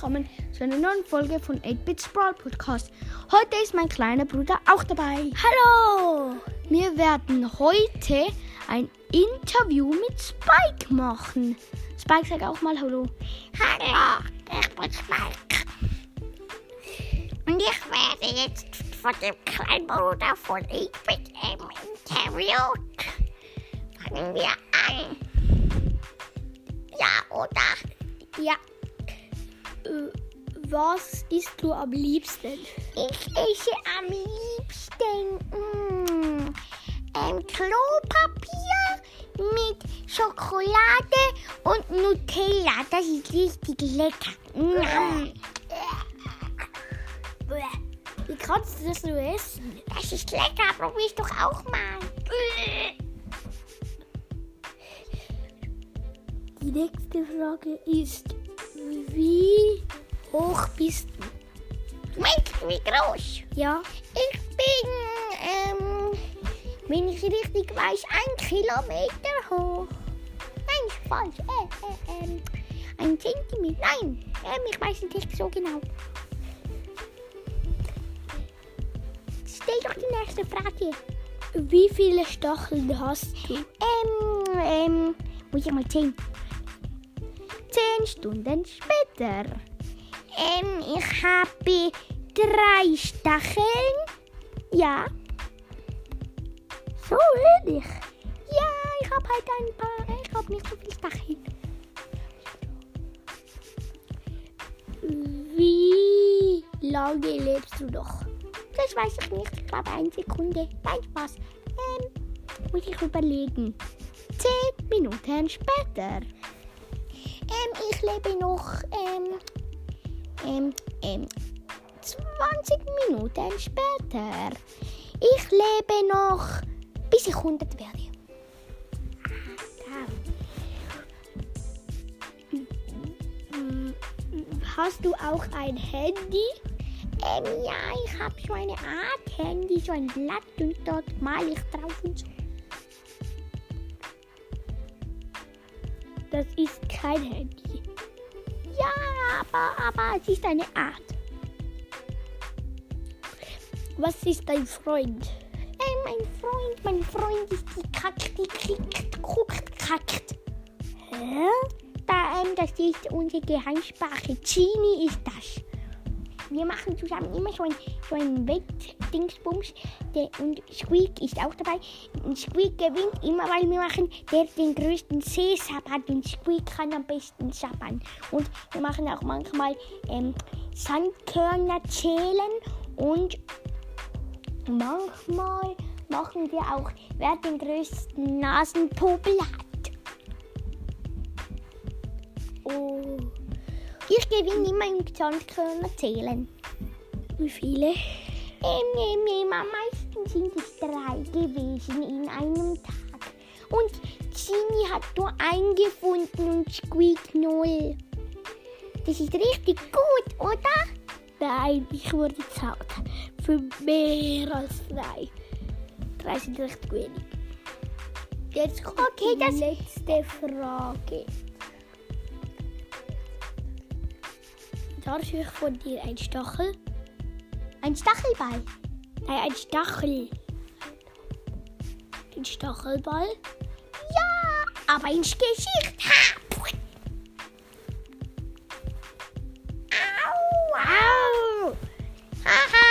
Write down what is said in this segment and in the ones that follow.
willkommen zu einer neuen Folge von 8-Bit Sprawl Podcast. Heute ist mein kleiner Bruder auch dabei. Hallo! Wir werden heute ein Interview mit Spike machen. Spike, sag auch mal Hallo. Hallo, ich bin Spike. Und ich werde jetzt von dem kleinen Bruder von 8-Bit interviewt. Fangen wir an. Ja, oder? Ja. Was isst du am liebsten? Ich esse am liebsten mm, ähm, Klopapier mit Schokolade und Nutella. Das ist richtig lecker. Mm. Wie kannst du das nur essen? Das ist lecker. Probier's doch auch mal. Die nächste Frage ist, wie hoch bist du? Du meinst, wie groß? Ja, Ich bin, ähm, wenn ich richtig weiß, ein Kilometer hoch. Nein, ist falsch. Äh, äh, ähm, ein Zentimeter. Nein, ähm, ich weiß nicht so genau. Stell doch die nächste Frage. wie viele Stacheln hast du? Ähm, ähm, muss ich mal zählen. Zehn Stunden später. Ähm, ich habe drei Stacheln. Ja. So wenig. Ja, ich habe halt ein paar. Ich habe nicht so viele Stacheln. Wie lange lebst du noch? Das weiß ich nicht. Ich glaube, eine Sekunde. Nein, Spaß. Ähm, Muss ich überlegen. Zehn Minuten später. ähm, ich lebe noch, ähm, ähm, ähm, 20 Minuten später. Ich lebe noch, bis ich 100 werde. Hast du auch ein Handy? ähm, ja, ich habe so eine Art Handy, so ein Blatt und dort male ich drauf und so. Das ist kein Handy. Aber, aber es ist eine Art. Was ist dein Freund? Ähm, mein Freund, mein Freund ist die Kack, die kriegt, guckt, kackt. Hä? Da, ähm, das ist unsere Geheimsprache. Genie ist das. Wir machen zusammen immer so ein, so ein Wettdingsbums. Und Squeak ist auch dabei. Und Squeak gewinnt immer, weil wir machen, der den größten Seesab hat. Und Squeak kann am besten sabbern. Und wir machen auch manchmal ähm, Sandkörner zählen. Und manchmal machen wir auch, wer den größten Nasenpopel hat. Oh, Ich gewinne immer im Sandkörner zählen. wie viele? Ähm, ähm, ähm, am meisten sind es drei gewesen in einem Tag. Und Genie hat nur einen gefunden und Squeak null. Das ist richtig gut, oder? Nein, ich wurde zahlt. Für mehr als drei. Drei sind recht wenig. Jetzt kommt Okay, die letzte Frage. Dadurch ich von dir ein Stachel. Ein Stachelball. Nein, ein Stachel. Ein Stachelball. Ja, aber in Geschichte. Ha! Au! Haha!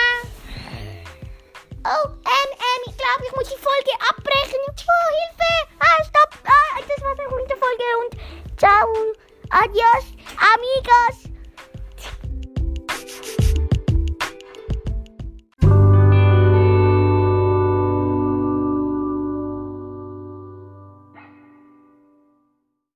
Oh, ähm, ähm, ich glaube, ich muss die Folge abbrechen. Oh, Hilfe! Ah, stopp! Ah, das war's auch mit Folge und ciao! Adios, amigos!